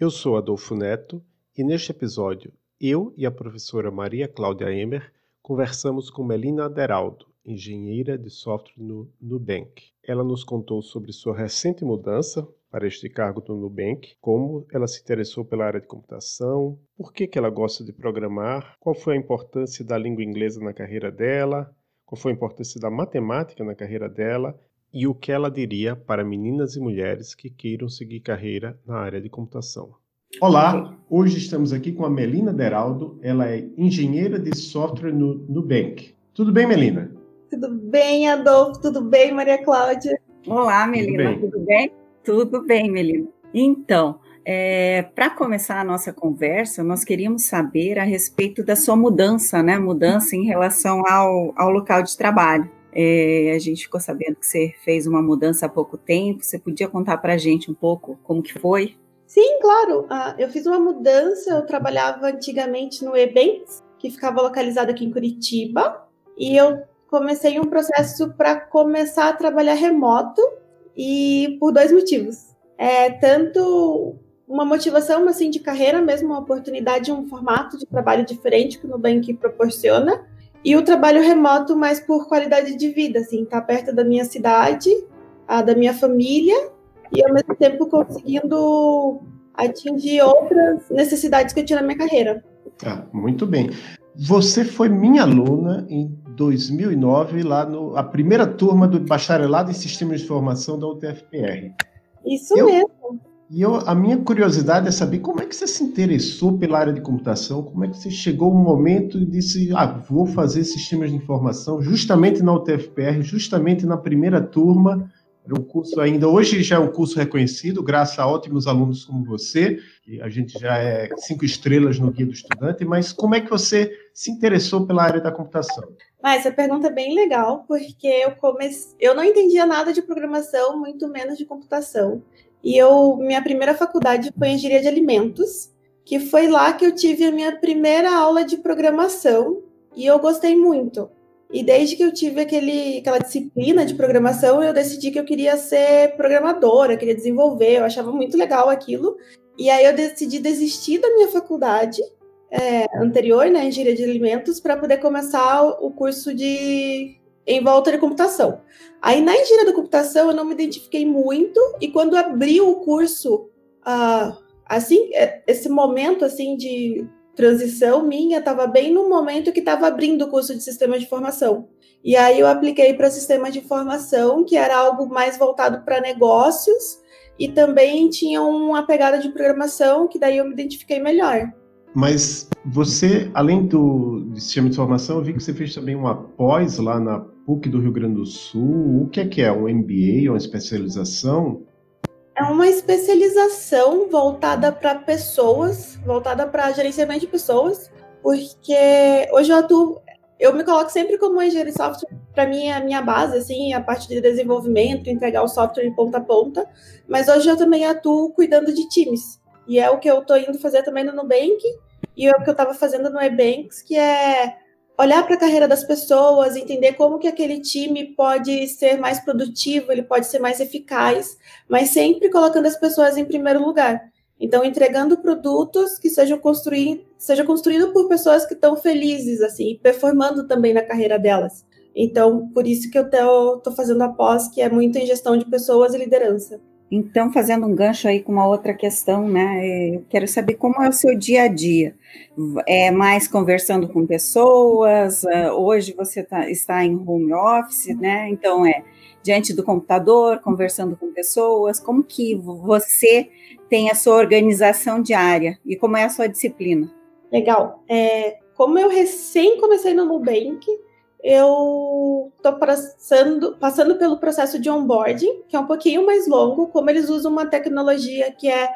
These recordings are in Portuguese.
Eu sou Adolfo Neto e neste episódio eu e a professora Maria Cláudia Emer conversamos com Melina Aderaldo, engenheira de software no Nubank. Ela nos contou sobre sua recente mudança para este cargo no Nubank, como ela se interessou pela área de computação, por que, que ela gosta de programar, qual foi a importância da língua inglesa na carreira dela, qual foi a importância da matemática na carreira dela e o que ela diria para meninas e mulheres que queiram seguir carreira na área de computação. Olá, hoje estamos aqui com a Melina Deraldo. Ela é engenheira de software no Nubank. Tudo bem, Melina? Tudo bem, Adolfo? Tudo bem, Maria Cláudia? Olá, Melina. Tudo bem? Tudo bem, Tudo bem Melina. Então, é, para começar a nossa conversa, nós queríamos saber a respeito da sua mudança, né? Mudança em relação ao, ao local de trabalho. É, a gente ficou sabendo que você fez uma mudança há pouco tempo. Você podia contar para a gente um pouco como que foi? Sim, claro. Uh, eu fiz uma mudança. Eu trabalhava antigamente no Ebanks, que ficava localizado aqui em Curitiba, e eu comecei um processo para começar a trabalhar remoto e por dois motivos. É, tanto uma motivação assim de carreira mesmo, uma oportunidade, um formato de trabalho diferente que o Nubank proporciona, e o trabalho remoto mais por qualidade de vida, assim, tá perto da minha cidade, a da minha família e ao mesmo tempo conseguindo atingir outras necessidades que eu tinha na minha carreira. Ah, muito bem. Você foi minha aluna em 2009, lá no a primeira turma do bacharelado em sistemas de informação da UTFPR. Isso eu, mesmo. E eu, a minha curiosidade é saber como é que você se interessou pela área de computação, como é que você chegou um momento e disse, ah, vou fazer sistemas de informação justamente na UTFPR, justamente na primeira turma, era um curso ainda, hoje já é um curso reconhecido, graças a ótimos alunos como você, a gente já é cinco estrelas no Guia do Estudante, mas como é que você se interessou pela área da computação? Ah, essa pergunta é bem legal, porque eu comecei, eu não entendia nada de programação, muito menos de computação. E eu, minha primeira faculdade foi engenharia de alimentos, que foi lá que eu tive a minha primeira aula de programação, e eu gostei muito. E desde que eu tive aquele, aquela disciplina de programação, eu decidi que eu queria ser programadora, queria desenvolver, eu achava muito legal aquilo. E aí eu decidi desistir da minha faculdade é, anterior, né, engenharia de alimentos, para poder começar o curso de em volta de computação. Aí na engenharia da computação eu não me identifiquei muito e quando abri o curso, uh, assim, é, esse momento assim de transição minha estava bem no momento que estava abrindo o curso de sistema de informação. E aí eu apliquei para sistema de informação, que era algo mais voltado para negócios, e também tinha uma pegada de programação, que daí eu me identifiquei melhor. Mas você, além do sistema de informação, eu vi que você fez também uma pós lá na PUC do Rio Grande do Sul. O que é que é? Um MBA, uma especialização? É uma especialização voltada para pessoas, voltada para gerenciamento de pessoas, porque hoje eu atuo, eu me coloco sempre como engenheiro de software, para mim é a minha base, assim, a parte de desenvolvimento, entregar o software de ponta a ponta, mas hoje eu também atuo cuidando de times, e é o que eu estou indo fazer também no Nubank, e é o que eu estava fazendo no Ebanks, que é olhar para a carreira das pessoas, entender como que aquele time pode ser mais produtivo, ele pode ser mais eficaz, mas sempre colocando as pessoas em primeiro lugar. Então, entregando produtos que sejam construídos seja construído por pessoas que estão felizes, assim, performando também na carreira delas. Então, por isso que eu estou fazendo a pós, que é muito em gestão de pessoas e liderança. Então, fazendo um gancho aí com uma outra questão, né? Eu quero saber como é o seu dia a dia. É mais conversando com pessoas? É, hoje você tá, está em home office, né? Então é diante do computador, conversando com pessoas. Como que você tem a sua organização diária e como é a sua disciplina? Legal. É, como eu recém comecei no Nubank, eu estou passando, passando pelo processo de onboarding, que é um pouquinho mais longo, como eles usam uma tecnologia que é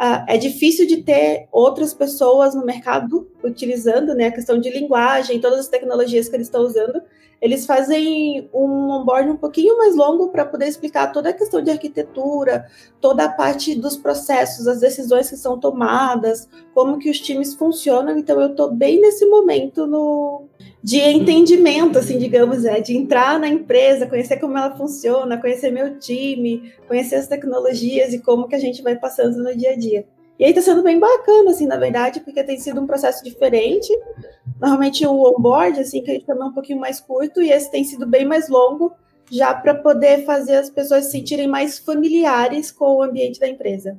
Uh, é difícil de ter outras pessoas no mercado utilizando, né, a questão de linguagem, todas as tecnologias que eles estão usando. Eles fazem um onboarding um pouquinho mais longo para poder explicar toda a questão de arquitetura, toda a parte dos processos, as decisões que são tomadas, como que os times funcionam. Então eu estou bem nesse momento no, de entendimento, assim, digamos, é, de entrar na empresa, conhecer como ela funciona, conhecer meu time, conhecer as tecnologias e como que a gente vai passando no dia a dia. E aí tá sendo bem bacana, assim, na verdade, porque tem sido um processo diferente. Normalmente o onboard, assim, que a gente também é um pouquinho mais curto, e esse tem sido bem mais longo, já para poder fazer as pessoas se sentirem mais familiares com o ambiente da empresa.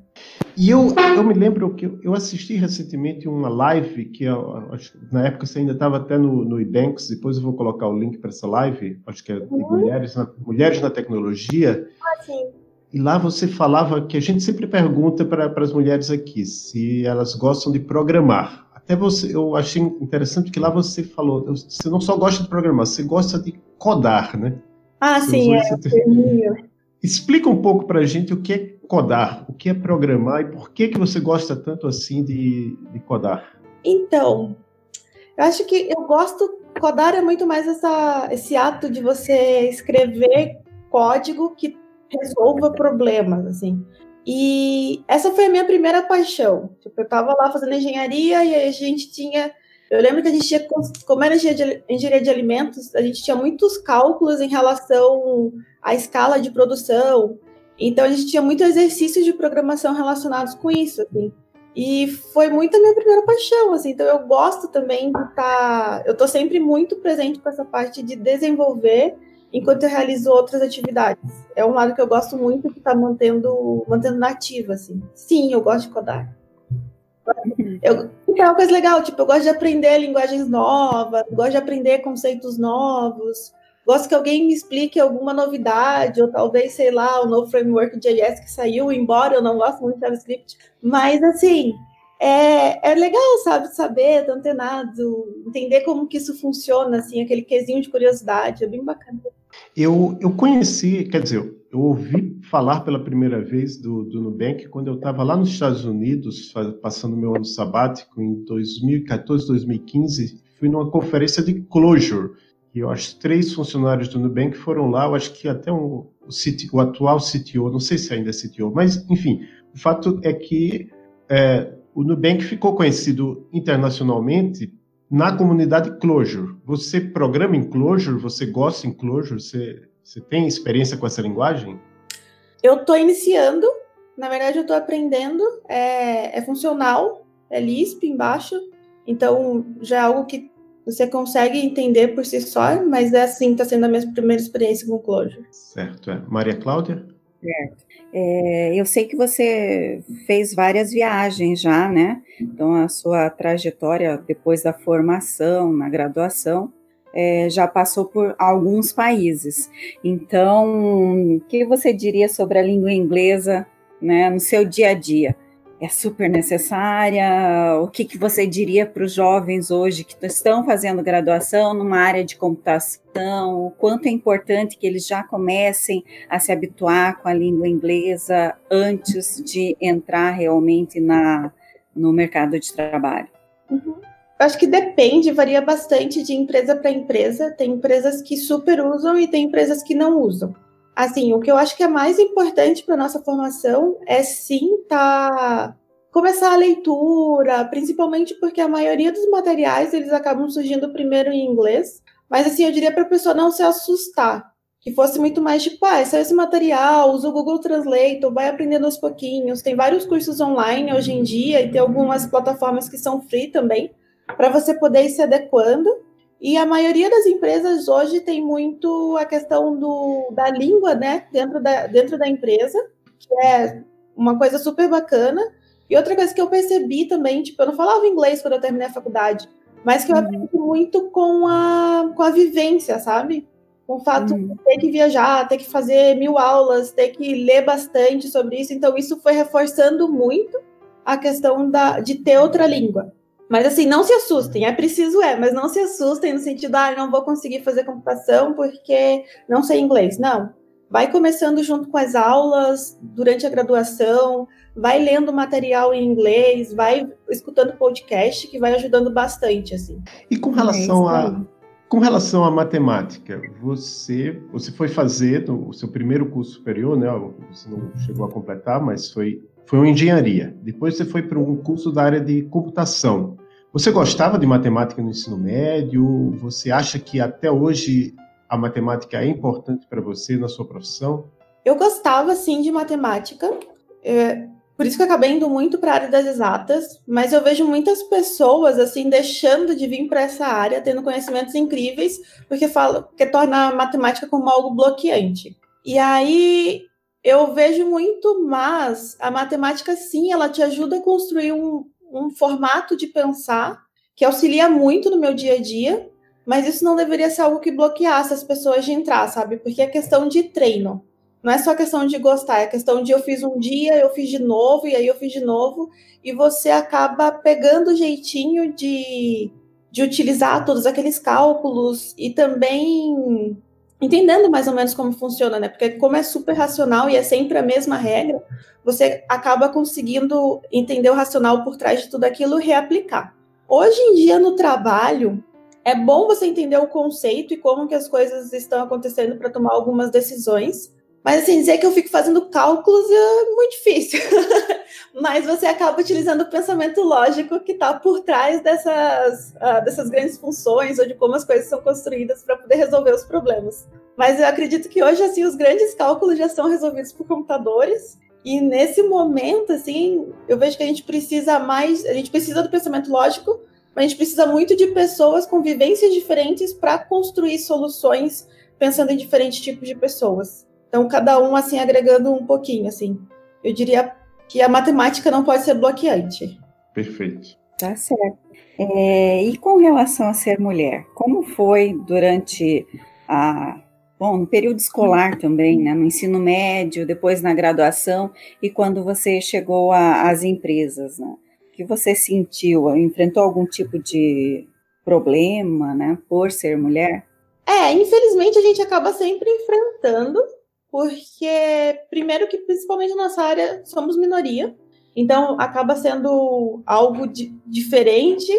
E eu, eu me lembro que eu assisti recentemente uma live que eu, na época você ainda estava até no, no Ebanks, depois eu vou colocar o link para essa live, acho que é de uhum. mulheres, na, mulheres na tecnologia. Ah, sim. E lá você falava que a gente sempre pergunta para as mulheres aqui se elas gostam de programar. Até você, eu achei interessante que lá você falou, você não só gosta de programar, você gosta de codar, né? Ah, sim, é. Explica um pouco para a gente o que é codar, o que é programar e por que, que você gosta tanto assim de, de codar. Então, eu acho que eu gosto. Codar é muito mais essa, esse ato de você escrever código que resolva problemas, assim. E essa foi a minha primeira paixão. Tipo, eu estava lá fazendo engenharia e a gente tinha eu lembro que a gente tinha, como era engenharia de alimentos, a gente tinha muitos cálculos em relação à escala de produção. Então, a gente tinha muito exercício de programação relacionados com isso, assim. E foi muito a minha primeira paixão, assim. Então, eu gosto também de estar... Tá, eu estou sempre muito presente com essa parte de desenvolver enquanto eu realizo outras atividades. É um lado que eu gosto muito de estar tá mantendo, mantendo nativa, assim. Sim, eu gosto de codar. Eu, é uma coisa legal, tipo, eu gosto de aprender linguagens novas, gosto de aprender conceitos novos, gosto que alguém me explique alguma novidade, ou talvez, sei lá, o novo framework de JS que saiu, embora eu não goste muito de JavaScript. Mas, assim, é, é legal, sabe, saber, antenado, entender como que isso funciona, assim, aquele quesinho de curiosidade, é bem bacana. Eu, eu conheci, quer dizer, eu ouvi falar pela primeira vez do, do Nubank quando eu estava lá nos Estados Unidos, passando meu ano sabático em 2014, 2015. Fui numa conferência de Clojure, e eu acho que três funcionários do Nubank foram lá, eu acho que até um, o, o, atual CTO, não sei se ainda é CTO, mas enfim, o fato é que é, o Nubank ficou conhecido internacionalmente na comunidade Clojure. Você programa em Clojure? Você gosta em Clojure? Você você tem experiência com essa linguagem? Eu estou iniciando, na verdade eu estou aprendendo, é, é, funcional, é Lisp embaixo, então já é algo que você consegue entender por si só, mas é assim, está sendo a minha primeira experiência com Clojure. Certo, é. Maria Cláudia? Certo. É, eu sei que você fez várias viagens já, né? Então, a sua trajetória depois da formação, na graduação, é, já passou por alguns países. Então, o que você diria sobre a língua inglesa né, no seu dia a dia? É super necessária? O que, que você diria para os jovens hoje que estão fazendo graduação numa área de computação? O quanto é importante que eles já comecem a se habituar com a língua inglesa antes de entrar realmente na, no mercado de trabalho? Uhum acho que depende, varia bastante de empresa para empresa. Tem empresas que super usam e tem empresas que não usam. Assim, o que eu acho que é mais importante para nossa formação é sim tá começar a leitura, principalmente porque a maioria dos materiais eles acabam surgindo primeiro em inglês. Mas assim, eu diria para a pessoa não se assustar, que fosse muito mais tipo, ah, é esse material, usa o Google Translate, vai aprendendo aos pouquinhos. Tem vários cursos online hoje em dia e tem algumas plataformas que são free também para você poder ir se adequando. E a maioria das empresas hoje tem muito a questão do, da língua, né, dentro da, dentro da empresa, que é uma coisa super bacana. E outra coisa que eu percebi também, tipo, eu não falava inglês quando eu terminei a faculdade, mas que eu uhum. aprendi muito com a, com a vivência, sabe? Com o fato uhum. de ter que viajar, ter que fazer mil aulas, ter que ler bastante sobre isso. Então, isso foi reforçando muito a questão da, de ter outra língua. Mas assim, não se assustem, é preciso é, mas não se assustem no sentido, ah, não vou conseguir fazer computação porque não sei inglês. Não. Vai começando junto com as aulas, durante a graduação, vai lendo material em inglês, vai escutando podcast, que vai ajudando bastante, assim. E com relação é a com relação à matemática, você você foi fazer o seu primeiro curso superior, né? Você não chegou a completar, mas foi foi uma engenharia. Depois você foi para um curso da área de computação. Você gostava de matemática no ensino médio? Você acha que até hoje a matemática é importante para você na sua profissão? Eu gostava sim de matemática. É, por isso que eu acabei indo muito para a área das exatas, mas eu vejo muitas pessoas assim deixando de vir para essa área, tendo conhecimentos incríveis, porque fala que torna a matemática como algo bloqueante. E aí eu vejo muito mais a matemática sim, ela te ajuda a construir um, um formato de pensar que auxilia muito no meu dia a dia, mas isso não deveria ser algo que bloqueasse as pessoas de entrar, sabe? Porque é questão de treino. Não é só questão de gostar, é questão de eu fiz um dia, eu fiz de novo, e aí eu fiz de novo, e você acaba pegando o jeitinho de, de utilizar todos aqueles cálculos e também entendendo mais ou menos como funciona, né? Porque como é super racional e é sempre a mesma regra, você acaba conseguindo entender o racional por trás de tudo aquilo e reaplicar. Hoje em dia no trabalho, é bom você entender o conceito e como que as coisas estão acontecendo para tomar algumas decisões, mas assim, dizer que eu fico fazendo cálculos é muito difícil. Mas você acaba utilizando o pensamento lógico que está por trás dessas, uh, dessas grandes funções ou de como as coisas são construídas para poder resolver os problemas. Mas eu acredito que hoje assim os grandes cálculos já são resolvidos por computadores. E nesse momento, assim, eu vejo que a gente precisa mais, a gente precisa do pensamento lógico, mas a gente precisa muito de pessoas com vivências diferentes para construir soluções pensando em diferentes tipos de pessoas. Então, cada um, assim, agregando um pouquinho, assim. Eu diria que a matemática não pode ser bloqueante. Perfeito. Tá certo. É, e com relação a ser mulher, como foi durante a bom, no período escolar também, né, no ensino médio, depois na graduação e quando você chegou às empresas, né? O que você sentiu? Enfrentou algum tipo de problema, né, por ser mulher? É, infelizmente a gente acaba sempre enfrentando porque, primeiro, que principalmente na nossa área somos minoria, então acaba sendo algo di diferente.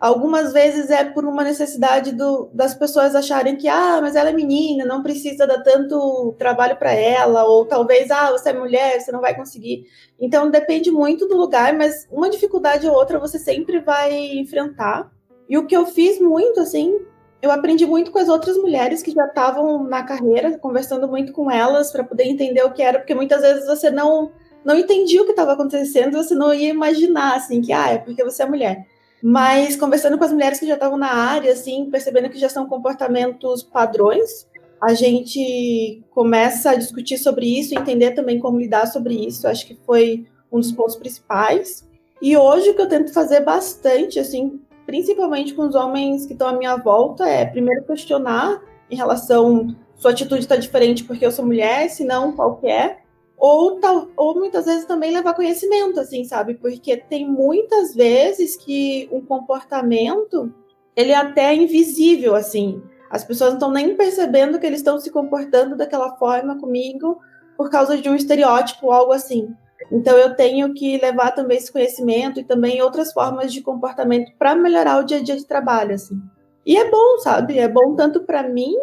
Algumas vezes é por uma necessidade do, das pessoas acharem que, ah, mas ela é menina, não precisa dar tanto trabalho para ela, ou talvez, ah, você é mulher, você não vai conseguir. Então depende muito do lugar, mas uma dificuldade ou outra você sempre vai enfrentar. E o que eu fiz muito, assim, eu aprendi muito com as outras mulheres que já estavam na carreira, conversando muito com elas para poder entender o que era, porque muitas vezes você não não entendia o que estava acontecendo, você não ia imaginar assim que ah, é porque você é mulher. Mas conversando com as mulheres que já estavam na área, assim, percebendo que já são comportamentos padrões, a gente começa a discutir sobre isso, entender também como lidar sobre isso. Acho que foi um dos pontos principais. E hoje o que eu tento fazer bastante, assim, principalmente com os homens que estão à minha volta, é primeiro questionar em relação sua atitude está diferente porque eu sou mulher, se não, qual que é? Ou, tal, ou muitas vezes também levar conhecimento, assim, sabe? Porque tem muitas vezes que um comportamento, ele é até invisível, assim. As pessoas não estão nem percebendo que eles estão se comportando daquela forma comigo por causa de um estereótipo algo assim. Então eu tenho que levar também esse conhecimento e também outras formas de comportamento para melhorar o dia a dia de trabalho, assim. E é bom, sabe? É bom tanto para mim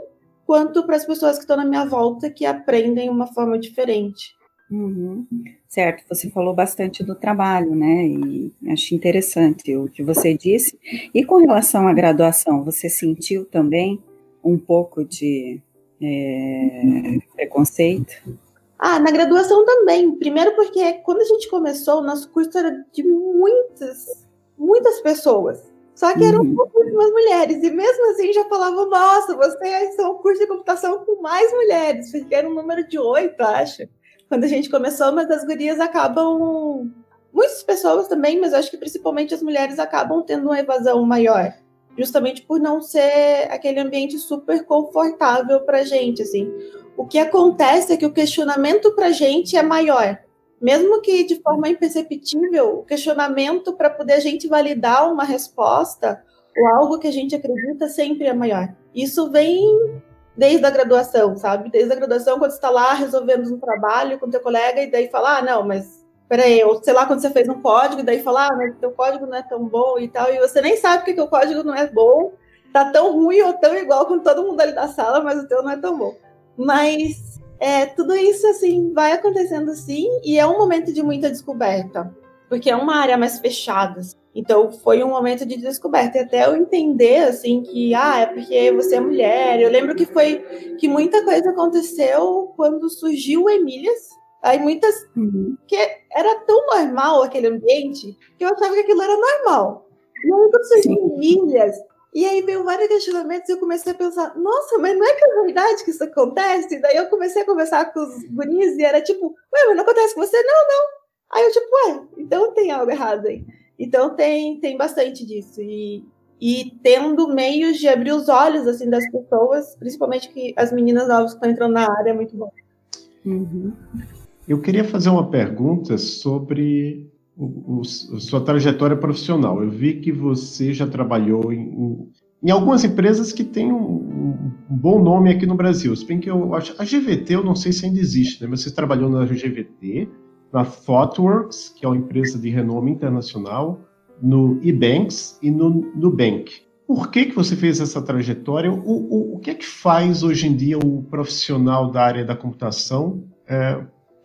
quanto para as pessoas que estão na minha volta que aprendem uma forma diferente. Uhum. Certo, você falou bastante do trabalho, né? E acho interessante o que você disse. E com relação à graduação, você sentiu também um pouco de é, preconceito? Ah, na graduação também. Primeiro porque quando a gente começou, o nosso curso era de muitas, muitas pessoas. Só que eram uhum. pouquíssimas mulheres. E mesmo assim já falavam, nossa, vocês são o curso de computação com mais mulheres, porque era um número de oito, acho. Quando a gente começou, mas as gurias acabam. Muitas pessoas também, mas acho que principalmente as mulheres acabam tendo uma evasão maior justamente por não ser aquele ambiente super confortável para gente, assim. O que acontece é que o questionamento para gente é maior. mesmo que de forma imperceptível, o questionamento para poder a gente validar uma resposta ou algo que a gente acredita sempre é maior. Isso vem desde a graduação, sabe? Desde a graduação, quando você está lá resolvendo um trabalho com teu colega e daí fala, ah, não, mas peraí, ou sei lá, quando você fez um código daí fala, ah, mas teu código não é tão bom e tal, e você nem sabe porque que o código não é bom, tá tão ruim ou tão igual com todo mundo ali da sala, mas o teu não é tão bom. Mas é, tudo isso, assim, vai acontecendo sim, e é um momento de muita descoberta, porque é uma área mais fechada. Assim. Então, foi um momento de descoberta, e até eu entender, assim, que, ah, é porque você é mulher. Eu lembro que foi, que muita coisa aconteceu quando surgiu o Emílias, Aí muitas. Uhum. que era tão normal aquele ambiente que eu achava que aquilo era normal. E aí, quando surgiu Emílias, e aí veio vários questionamentos e eu comecei a pensar, nossa, mas não é que é verdade que isso acontece? E daí eu comecei a conversar com os guris e era tipo, ué, mas não acontece com você? Não, não. Aí eu tipo, ué, então tem algo errado aí. Então tem, tem bastante disso. E, e tendo meios de abrir os olhos assim das pessoas, principalmente que as meninas novas que estão entrando na área, é muito bom. Uhum. Eu queria fazer uma pergunta sobre o, o, sua trajetória profissional. Eu vi que você já trabalhou em, em algumas empresas que têm um, um, bom nome aqui no Brasil. Se bem que eu acho. A GVT eu não sei se ainda existe, né? Mas você trabalhou na GVT, na ThoughtWorks, que é uma empresa de renome internacional, no eBanks e no Nubank. Por que, que você fez essa trajetória? O, o, o que é que faz hoje em dia o profissional da área da computação é,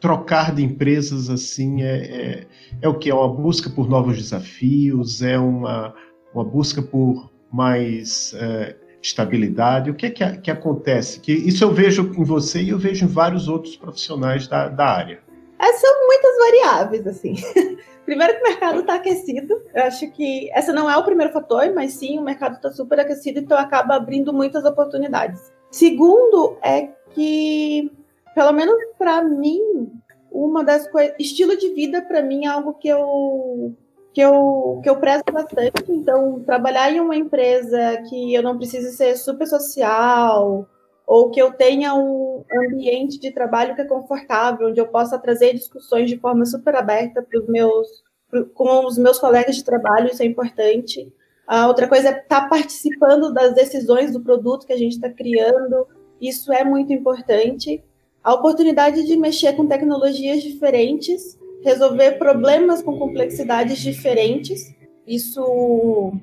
trocar de empresas assim é, é, é, o que? É uma busca por novos desafios? É uma, uma busca por mais é, estabilidade? O que é que, que, acontece? Que isso eu vejo em você e eu vejo em vários outros profissionais da, da área. É, são muitas variáveis, assim. Primeiro que o mercado está aquecido. Eu acho que essa não é o primeiro fator, mas sim, o mercado está super aquecido, então acaba abrindo muitas oportunidades. Segundo é que pelo menos para mim, uma das coisas, estilo de vida para mim é algo que eu que eu que eu prezo bastante. Então, trabalhar em uma empresa que eu não precise ser super social ou que eu tenha um ambiente de trabalho que é confortável, onde eu possa trazer discussões de forma super aberta para os meus com os meus colegas de trabalho, isso é importante. A outra coisa é estar tá participando das decisões do produto que a gente está criando, isso é muito importante a oportunidade de mexer com tecnologias diferentes, resolver problemas com complexidades diferentes. Isso,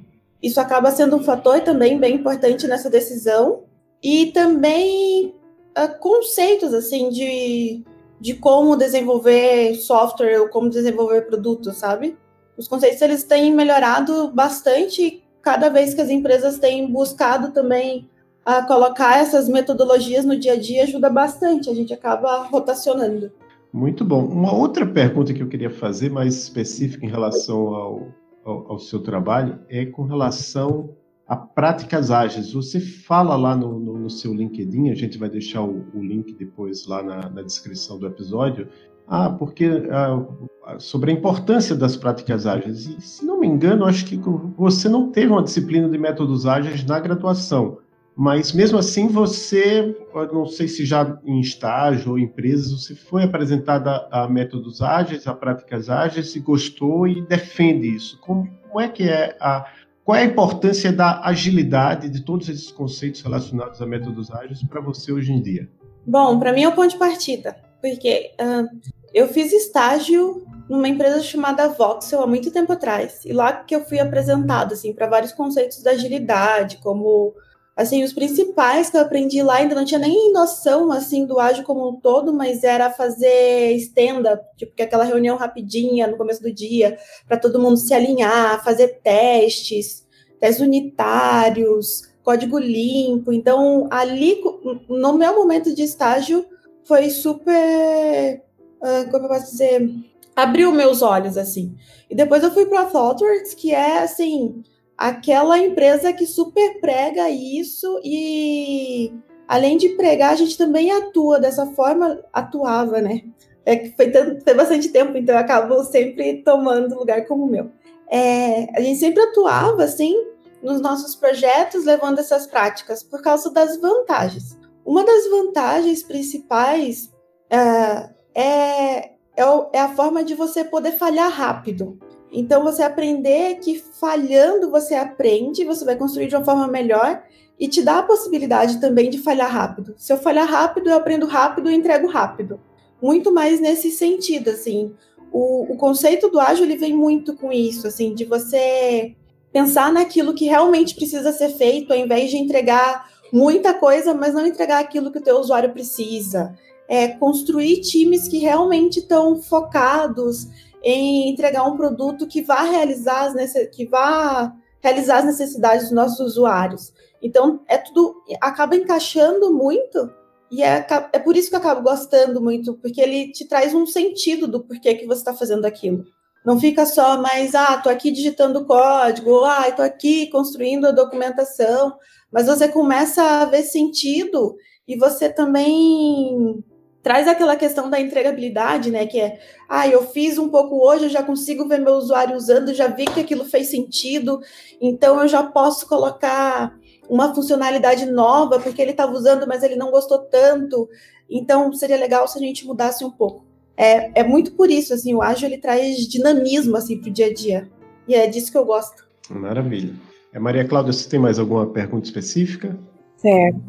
isso acaba sendo um fator também bem importante nessa decisão. E também uh, conceitos assim de, de como desenvolver software ou como desenvolver produtos, sabe? Os conceitos eles têm melhorado bastante cada vez que as empresas têm buscado também a colocar essas metodologias no dia a dia ajuda bastante, a gente acaba rotacionando. Muito bom. Uma outra pergunta que eu queria fazer, mais específica em relação ao, ao, ao seu trabalho, é com relação a práticas ágeis. Você fala lá no, no, no seu LinkedIn, a gente vai deixar o, o link depois lá na, na, descrição do episódio. Ah, porque ah, sobre a importância das práticas ágeis. E, se não me engano, acho que você não teve uma disciplina de métodos ágeis na graduação. Mas mesmo assim, você, não sei se já em estágio ou empresas, você foi apresentada a métodos ágeis, a práticas ágeis, e gostou e defende isso. Como, como é que é a. Qual é a importância da agilidade de todos esses conceitos relacionados a métodos ágeis para você hoje em dia? Bom, para mim é o ponto de partida, porque uh, eu fiz estágio numa empresa chamada Voxel há muito tempo atrás, e lá que eu fui apresentado assim para vários conceitos da agilidade, como assim, os principais que eu aprendi lá, ainda não tinha nem noção, assim, do ágil como um todo, mas era fazer stand-up, tipo, que é aquela reunião rapidinha no começo do dia, para todo mundo se alinhar, fazer testes, testes unitários, código limpo. Então, ali, no meu momento de estágio, foi super, uh, como eu posso dizer, abriu meus olhos, assim. E depois eu fui para a ThoughtWorks, que é, assim, aquela empresa que super prega isso e além de pregar, a gente também atua dessa forma, atuava, né? É que foi foi bastante tempo, então eu acabo sempre tomando lugar como o meu. É, a gente sempre atuava assim nos nossos projetos, levando essas práticas por causa das vantagens. Uma das vantagens principais uh, é é, é a forma de você poder falhar rápido. Então, você aprender que falhando você aprende, você vai construir de uma forma melhor e te dá a possibilidade também de falhar rápido. Se eu falhar rápido, eu aprendo rápido e entrego rápido. Muito mais nesse sentido, assim. O, o conceito do ágil ele vem muito com isso, assim, de você pensar naquilo que realmente precisa ser feito, ao invés de entregar muita coisa, mas não entregar aquilo que o teu usuário precisa. É construir times que realmente estão focados em entregar um produto que vá realizar as, que vá realizar as necessidades dos nossos usuários. Então, é tudo acaba encaixando muito e é, é por isso que eu acabo gostando muito, porque ele te traz um sentido do porquê que você está fazendo aquilo. Não fica só, mas, ah, tô aqui digitando código, ah, tô aqui construindo a documentação, mas você começa a ver sentido e você também traz aquela questão da entregabilidade, né? Que é, ah, eu fiz um pouco hoje, eu já consigo ver meu usuário usando, já vi que aquilo fez sentido, então eu já posso colocar uma funcionalidade nova, porque ele estava usando, mas ele não gostou tanto. Então seria legal se a gente mudasse um pouco. É, é muito por isso, assim, o ágil ele traz dinamismo assim para o dia a dia. E é disso que eu gosto. Maravilha. É, Maria Cláudia, você tem mais alguma pergunta específica? Certo.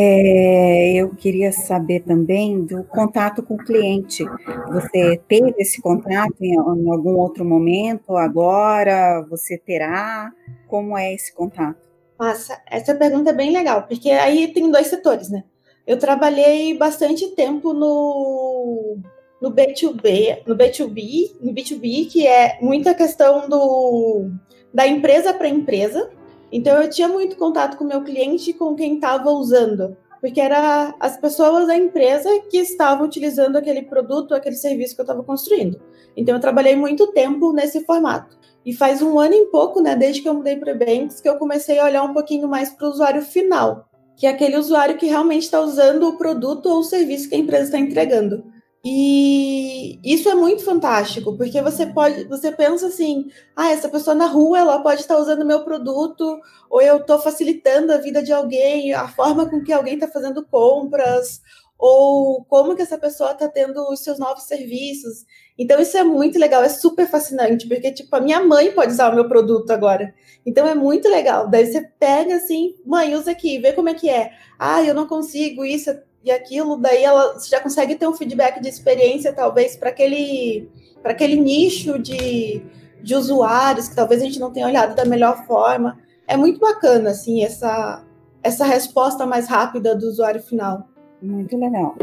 É, eu queria saber também do contato com o cliente. Você teve esse contato em, em algum outro momento? Agora você terá? Como é esse contato? Massa, essa pergunta é bem legal, porque aí tem dois setores, né? Eu trabalhei bastante tempo no, no B2B, no B2B, no B2B, que é muita questão do da empresa para empresa. Então eu tinha muito contato com o meu cliente e com quem estava usando, porque era as pessoas da empresa que estavam utilizando aquele produto, aquele serviço que eu estava construindo. Então eu trabalhei muito tempo nesse formato. E faz um ano e pouco, né, desde que eu mudei para Banks, que eu comecei a olhar um pouquinho mais para o usuário final, que é aquele usuário que realmente está usando o produto ou o serviço que a empresa está entregando. E isso é muito fantástico, porque você pode, você pensa assim, ah, essa pessoa na rua, ela pode estar usando meu produto, ou eu estou facilitando a vida de alguém, a forma com que alguém está fazendo compras, ou como que essa pessoa está tendo os seus novos serviços. Então isso é muito legal, é super fascinante, porque tipo a minha mãe pode usar o meu produto agora. Então é muito legal. Daí você pega assim, mãe, usa aqui, vê como é que é. Ah, eu não consigo isso, e aquilo, daí ela você já consegue ter um feedback de experiência, talvez, para aquele, aquele nicho de, de usuários que talvez a gente não tenha olhado da melhor forma. É muito bacana, assim, essa, essa resposta mais rápida do usuário final. Muito legal.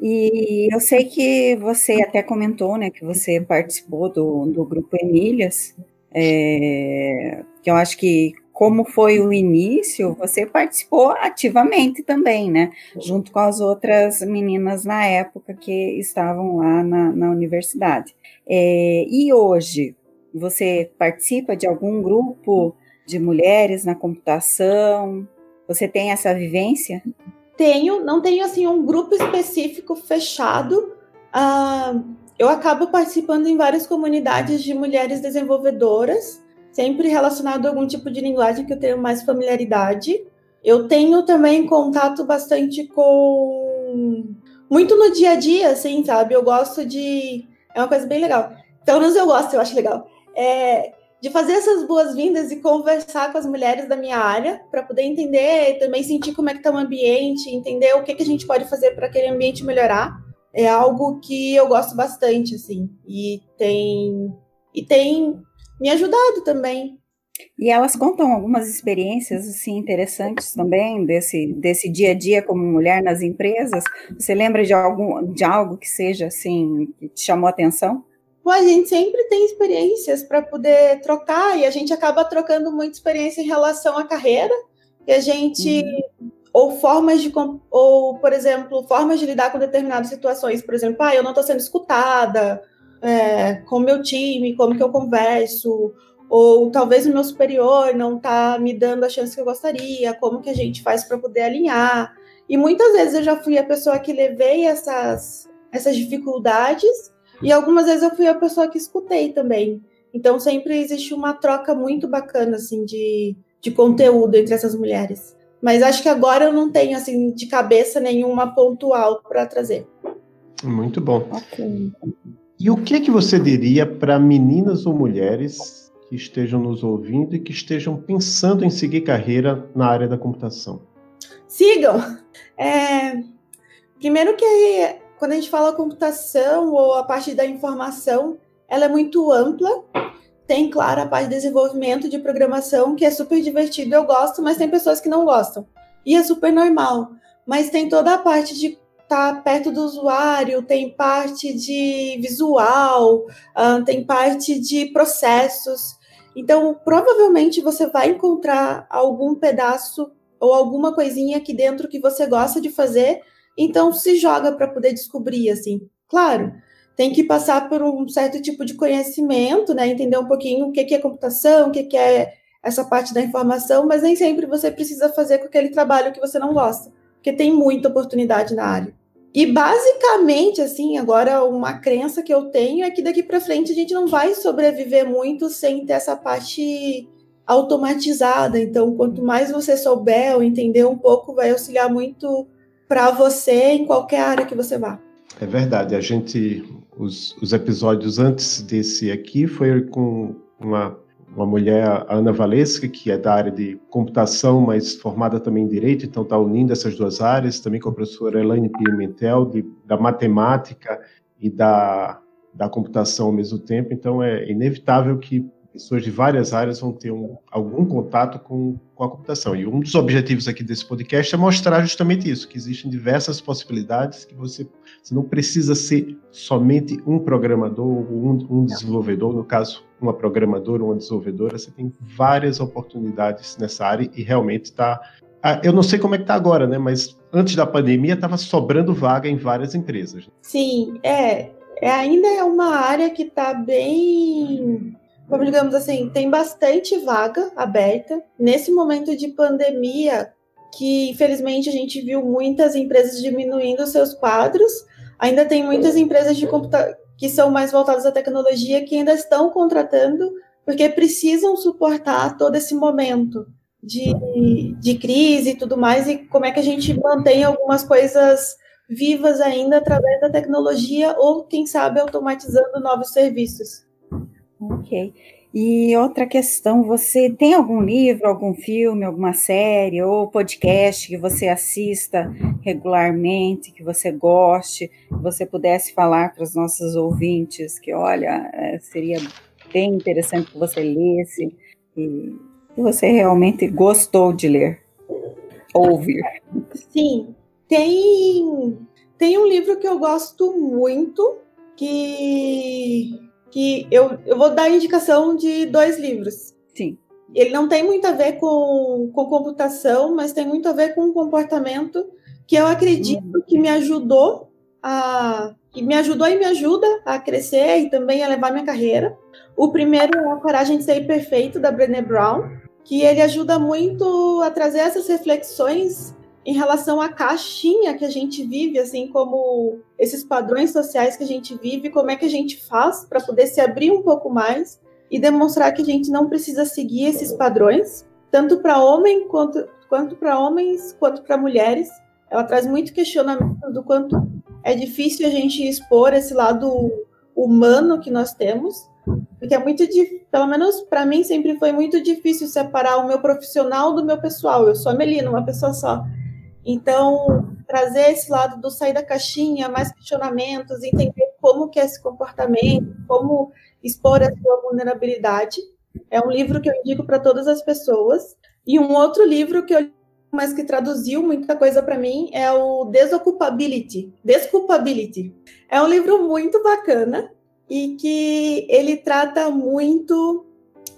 E eu sei que você até comentou, né, que você participou do, do grupo Emílias, é, que eu acho que como foi o início, você participou ativamente também, né? Junto com as outras meninas na época que estavam lá na, na universidade. É, e hoje, você participa de algum grupo de mulheres na computação? Você tem essa vivência? Tenho, não tenho assim um grupo específico fechado. Uh, eu acabo participando em várias comunidades de mulheres desenvolvedoras sempre relacionado a algum tipo de linguagem que eu tenho mais familiaridade. Eu tenho também contato bastante com. Muito no dia a dia, assim, sabe? Eu gosto de. É uma coisa bem legal. Pelo menos eu gosto, eu acho legal. É, de fazer essas boas-vindas e conversar com as mulheres da minha área, para poder entender, também sentir como é que está o ambiente, entender o que, que a gente pode fazer para aquele ambiente melhorar. É algo que eu gosto bastante, assim. E tem. E tem me ajudado também. E elas contam algumas experiências assim interessantes também desse, desse dia a dia como mulher nas empresas. Você lembra de algum de algo que seja assim que te chamou a atenção? Bom, a gente sempre tem experiências para poder trocar e a gente acaba trocando muita experiência em relação à carreira. E a gente uhum. ou formas de ou por exemplo formas de lidar com determinadas situações. Por exemplo, ah, eu não estou sendo escutada é, com o meu time, como que eu converso, ou talvez o meu superior não está me dando a chance que eu gostaria, como que a gente faz para poder alinhar. E muitas vezes eu já fui a pessoa que levei essas, essas dificuldades, e algumas vezes eu fui a pessoa que escutei também. Então sempre existe uma troca muito bacana assim de, de conteúdo entre essas mulheres. Mas acho que agora eu não tenho assim de cabeça nenhuma pontual para trazer. Muito bom. Okay. E o que é que você diria para meninas ou mulheres que estejam nos ouvindo e que estejam pensando em seguir carreira na área da computação? Sigam! É... Primeiro que quando a gente fala computação ou a parte da informação, ela é muito ampla. Tem, claro, a parte de desenvolvimento de programação, que é super divertido, eu gosto, mas tem pessoas que não gostam. E é super normal. Mas tem toda a parte de estar tá perto do usuário, tem parte de visual, uh, tem parte de processos. Então, provavelmente você vai encontrar algum pedaço ou alguma coisinha aqui dentro que você gosta de fazer, então se joga para poder descobrir assim. Claro, tem que passar por um certo tipo de conhecimento, né, entender um pouquinho o que é computação, o que é essa parte da informação, mas nem sempre você precisa fazer com aquele trabalho que você não gosta, porque tem muita oportunidade na área. E basicamente, assim, agora uma crença que eu tenho é que daqui para frente a gente não vai sobreviver muito sem ter essa parte automatizada. Então, quanto mais você souber ou entender um pouco, vai auxiliar muito para você em qualquer área que você vá. É verdade. A gente, os, os episódios antes desse aqui foi com uma uma mulher, a Ana Valesca, que é da área de computação, mas formada também em direito, então está unindo essas duas áreas, também com a professora Elaine Pimentel, de, da matemática e da, da computação ao mesmo tempo, então é inevitável que pessoas de várias áreas vão ter um, algum contato com, com a computação. E um dos objetivos aqui desse podcast é mostrar justamente isso, que existem diversas possibilidades, que você, você não precisa ser somente um programador ou um, um desenvolvedor, no caso, uma programadora ou uma desenvolvedora, você tem várias oportunidades nessa área e realmente está ah, eu não sei como é que está agora, né? Mas antes da pandemia estava sobrando vaga em várias empresas. Sim, é, é ainda é uma área que está bem como digamos assim, tem bastante vaga aberta. Nesse momento de pandemia, que infelizmente a gente viu muitas empresas diminuindo seus quadros, ainda tem muitas empresas de computador que são mais voltadas à tecnologia que ainda estão contratando porque precisam suportar todo esse momento de, de crise e tudo mais, e como é que a gente mantém algumas coisas vivas ainda através da tecnologia ou, quem sabe, automatizando novos serviços. Ok. E outra questão, você tem algum livro, algum filme, alguma série ou podcast que você assista regularmente, que você goste, que você pudesse falar para os nossos ouvintes que, olha, é, seria bem interessante que você lesse e que você realmente gostou de ler, ouvir? Sim, tem, tem um livro que eu gosto muito, que que eu, eu vou dar indicação de dois livros. Sim. Ele não tem muito a ver com, com computação, mas tem muito a ver com comportamento que eu acredito uhum. que me ajudou a que me ajudou e me ajuda a crescer e também a levar minha carreira. O primeiro é a Coragem de Ser Perfeito da Brené Brown, que ele ajuda muito a trazer essas reflexões em relação à caixinha que a gente vive, assim como esses padrões sociais que a gente vive, como é que a gente faz para poder se abrir um pouco mais e demonstrar que a gente não precisa seguir esses padrões, tanto para homem quanto, quanto para homens, quanto para mulheres. Ela traz muito questionamento do quanto é difícil a gente expor esse lado humano que nós temos, porque é muito difícil, pelo menos para mim sempre foi muito difícil separar o meu profissional do meu pessoal. Eu sou a Melina, uma pessoa só. Então, trazer esse lado do sair da caixinha, mais questionamentos, entender como que é esse comportamento, como expor a sua vulnerabilidade. É um livro que eu indico para todas as pessoas. E um outro livro que eu mas que traduziu muita coisa para mim é o Desocupability. Desculpability. É um livro muito bacana e que ele trata muito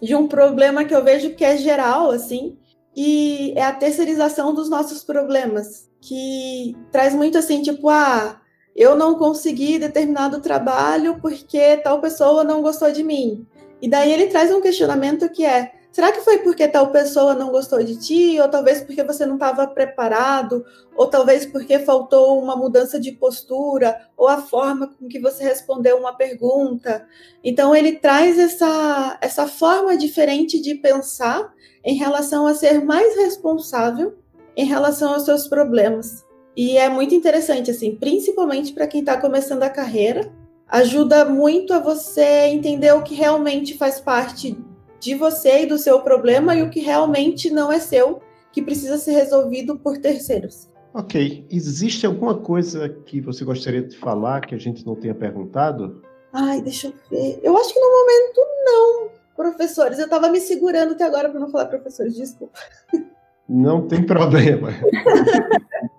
de um problema que eu vejo que é geral, assim, e é a terceirização dos nossos problemas, que traz muito assim, tipo, ah, eu não consegui determinado trabalho porque tal pessoa não gostou de mim. E daí ele traz um questionamento que é: será que foi porque tal pessoa não gostou de ti? Ou talvez porque você não estava preparado? Ou talvez porque faltou uma mudança de postura? Ou a forma com que você respondeu uma pergunta? Então ele traz essa, essa forma diferente de pensar em relação a ser mais responsável em relação aos seus problemas. E é muito interessante, assim, principalmente para quem está começando a carreira, ajuda muito a você entender o que realmente faz parte de você e do seu problema e o que realmente não é seu, que precisa ser resolvido por terceiros. Ok. Existe alguma coisa que você gostaria de falar que a gente não tenha perguntado? Ai, deixa eu ver. Eu acho que no momento não, professores. Eu estava me segurando até agora para não falar professores, desculpa. Não tem problema.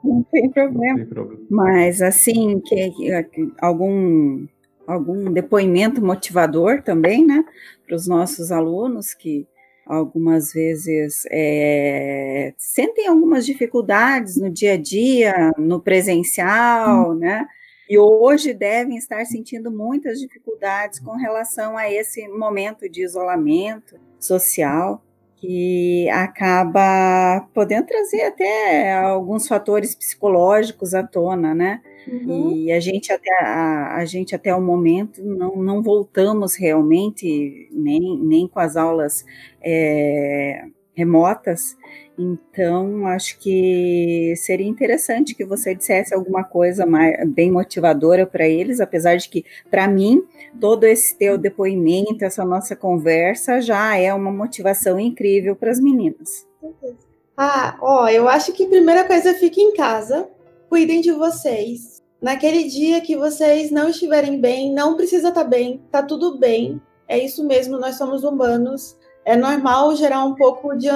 não, tem problema. não tem problema. Mas assim, que, que algum algum depoimento motivador também, né, para os nossos alunos que algumas vezes é, sentem algumas dificuldades no dia a dia, no presencial, hum. né? E hoje devem estar sentindo muitas dificuldades com relação a esse momento de isolamento social que acaba podendo trazer até alguns fatores psicológicos à tona, né? Uhum. E a gente até a, a, gente até o momento não, não voltamos realmente nem, nem com as aulas é, remotas. Então acho que seria interessante que você dissesse alguma coisa mais, bem motivadora para eles, apesar de que para mim todo esse teu depoimento, essa nossa conversa já é uma motivação incrível para as meninas. Ah, ó, eu acho que a primeira coisa fique em casa, cuidem de vocês, Naquele dia que vocês não estiverem bem, não precisa estar tá bem, tá tudo bem. É isso mesmo, nós somos humanos. É normal gerar um pouco de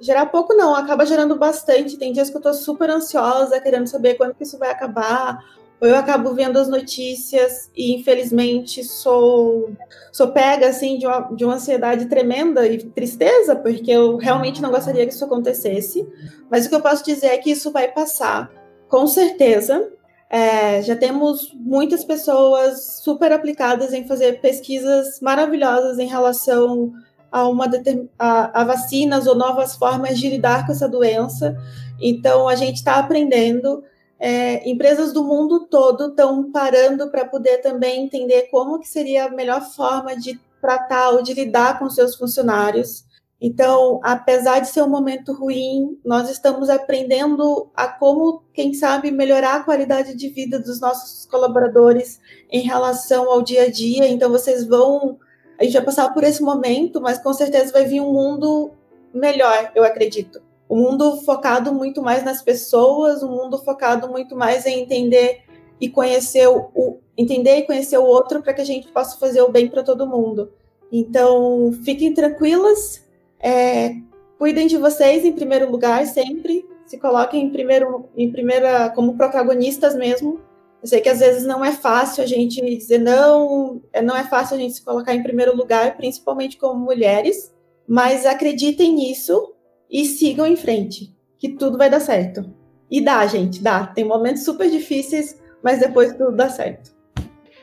gerar pouco não, acaba gerando bastante. Tem dias que eu tô super ansiosa, querendo saber quando que isso vai acabar. Ou eu acabo vendo as notícias e infelizmente sou sou pega assim de uma, de uma ansiedade tremenda e tristeza, porque eu realmente não gostaria que isso acontecesse. Mas o que eu posso dizer é que isso vai passar, com certeza. É, já temos muitas pessoas super aplicadas em fazer pesquisas maravilhosas em relação a, uma a, a vacinas ou novas formas de lidar com essa doença. Então, a gente está aprendendo. É, empresas do mundo todo estão parando para poder também entender como que seria a melhor forma de tratar ou de lidar com seus funcionários. Então, apesar de ser um momento ruim, nós estamos aprendendo a como, quem sabe, melhorar a qualidade de vida dos nossos colaboradores em relação ao dia a dia. Então, vocês vão. A gente vai passar por esse momento, mas com certeza vai vir um mundo melhor, eu acredito. Um mundo focado muito mais nas pessoas, um mundo focado muito mais em entender e conhecer o, entender e conhecer o outro para que a gente possa fazer o bem para todo mundo. Então, fiquem tranquilas, é, cuidem de vocês em primeiro lugar, sempre. Se coloquem em, primeiro, em primeira, como protagonistas mesmo. Eu sei que às vezes não é fácil a gente dizer não, é, não é fácil a gente se colocar em primeiro lugar, principalmente como mulheres, mas acreditem nisso e sigam em frente, que tudo vai dar certo. E dá, gente, dá. Tem momentos super difíceis, mas depois tudo dá certo.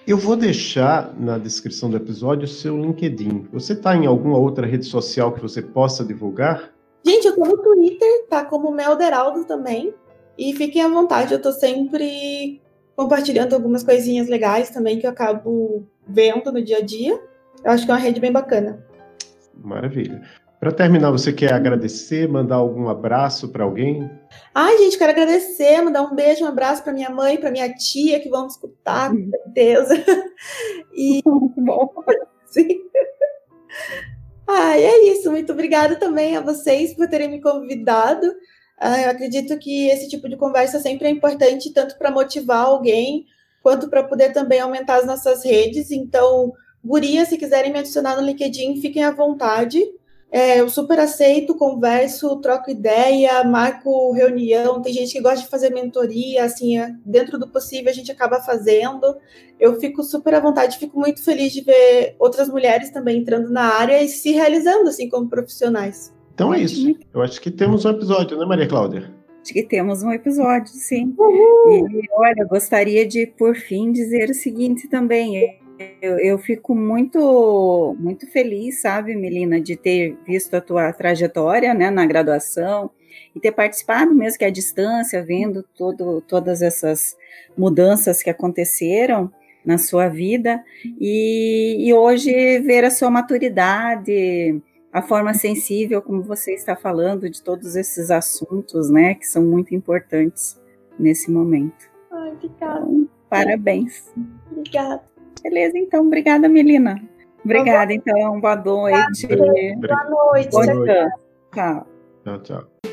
Eu vou deixar na descrição do episódio o seu LinkedIn. Você está em alguma outra rede social que você possa divulgar? Gente, eu tô no Twitter, tá como Melderaldo também. E fiquem à vontade, eu tô sempre compartilhando algumas coisinhas legais também que eu acabo vendo no dia a dia. Eu acho que é uma rede bem bacana. Maravilha. Para terminar, você quer agradecer, mandar algum abraço para alguém? Ai, gente, quero agradecer, mandar um beijo, um abraço para minha mãe, para minha tia, que vão escutar, com certeza. E. Bom, sim. Ai, é isso. Muito obrigada também a vocês por terem me convidado. Eu acredito que esse tipo de conversa sempre é importante, tanto para motivar alguém, quanto para poder também aumentar as nossas redes. Então, Guria, se quiserem me adicionar no LinkedIn, fiquem à vontade. É, eu super aceito, converso, troco ideia, marco reunião. Tem gente que gosta de fazer mentoria, assim, é, dentro do possível a gente acaba fazendo. Eu fico super à vontade, fico muito feliz de ver outras mulheres também entrando na área e se realizando, assim, como profissionais. Então é isso. Eu acho que temos um episódio, né, Maria Cláudia? Acho que temos um episódio, sim. Uhul. E olha, gostaria de, por fim, dizer o seguinte também. Eu, eu, fico muito, muito feliz, sabe, Melina, de ter visto a tua trajetória, né, na graduação e ter participado mesmo que à distância, vendo todo, todas essas mudanças que aconteceram na sua vida e, e hoje ver a sua maturidade, a forma sensível como você está falando de todos esses assuntos, né, que são muito importantes nesse momento. Ai, obrigada. Então, parabéns. Obrigada. Beleza, então. Obrigada, Melina. Obrigada, então. Boa noite. Boa noite. Boa noite. Tchau. Tchau, tchau.